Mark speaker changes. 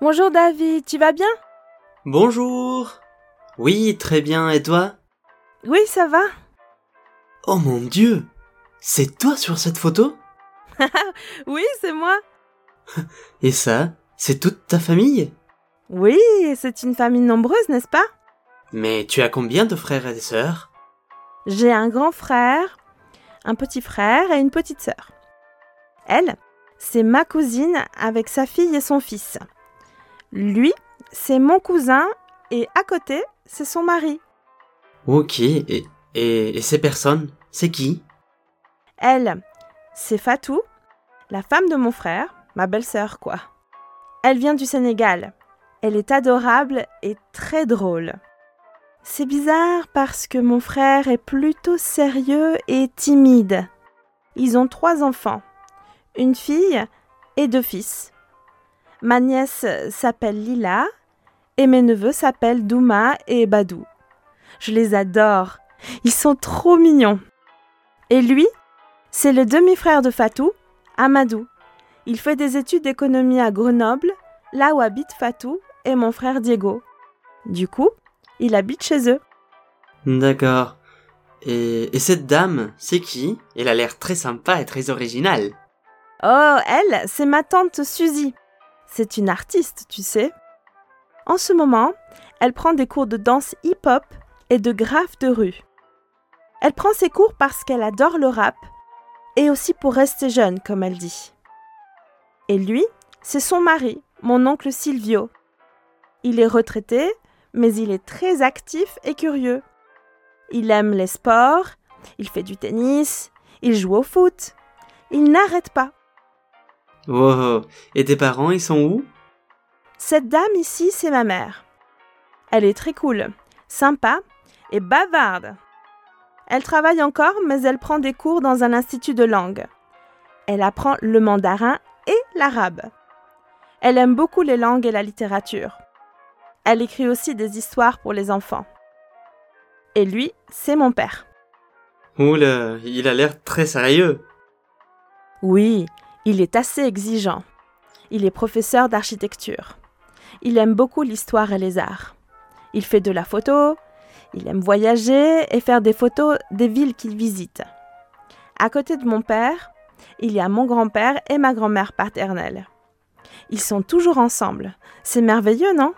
Speaker 1: Bonjour David, tu vas bien?
Speaker 2: Bonjour. Oui, très bien, et toi?
Speaker 1: Oui, ça va.
Speaker 2: Oh mon dieu C'est toi sur cette photo?
Speaker 1: Oui, c'est moi.
Speaker 2: Et ça, c'est toute ta famille?
Speaker 1: Oui, c'est une famille nombreuse, n'est-ce pas?
Speaker 2: Mais tu as combien de frères et de sœurs?
Speaker 1: J'ai un grand frère, un petit frère et une petite sœur. Elle, c'est ma cousine avec sa fille et son fils. Lui, c'est mon cousin et à côté, c'est son mari.
Speaker 2: Ok, et, et, et ces personnes, c'est qui?
Speaker 1: Elle, c'est Fatou, la femme de mon frère, ma belle-sœur quoi. Elle vient du Sénégal. Elle est adorable et très drôle. C'est bizarre parce que mon frère est plutôt sérieux et timide. Ils ont trois enfants, une fille et deux fils. Ma nièce s'appelle Lila et mes neveux s'appellent Douma et Badou. Je les adore. Ils sont trop mignons. Et lui, c'est le demi-frère de Fatou, Amadou. Il fait des études d'économie à Grenoble, là où habite Fatou et mon frère Diego. Du coup, il habite chez eux.
Speaker 2: D'accord. Et, et cette dame, c'est qui? Elle a l'air très sympa et très originale.
Speaker 1: Oh, elle, c'est ma tante Suzy. C'est une artiste, tu sais. En ce moment, elle prend des cours de danse hip-hop et de graphe de rue. Elle prend ses cours parce qu'elle adore le rap et aussi pour rester jeune, comme elle dit. Et lui, c'est son mari, mon oncle Silvio. Il est retraité, mais il est très actif et curieux. Il aime les sports, il fait du tennis, il joue au foot. Il n'arrête pas.
Speaker 2: Wow. Et tes parents, ils sont où?
Speaker 1: Cette dame ici, c'est ma mère. Elle est très cool, sympa et bavarde. Elle travaille encore, mais elle prend des cours dans un institut de langue. Elle apprend le mandarin et l'arabe. Elle aime beaucoup les langues et la littérature. Elle écrit aussi des histoires pour les enfants. Et lui, c'est mon père.
Speaker 2: Oula, il a l'air très sérieux.
Speaker 1: Oui, il est assez exigeant. Il est professeur d'architecture. Il aime beaucoup l'histoire et les arts. Il fait de la photo, il aime voyager et faire des photos des villes qu'il visite. À côté de mon père, il y a mon grand-père et ma grand-mère paternelle. Ils sont toujours ensemble. C'est merveilleux, non?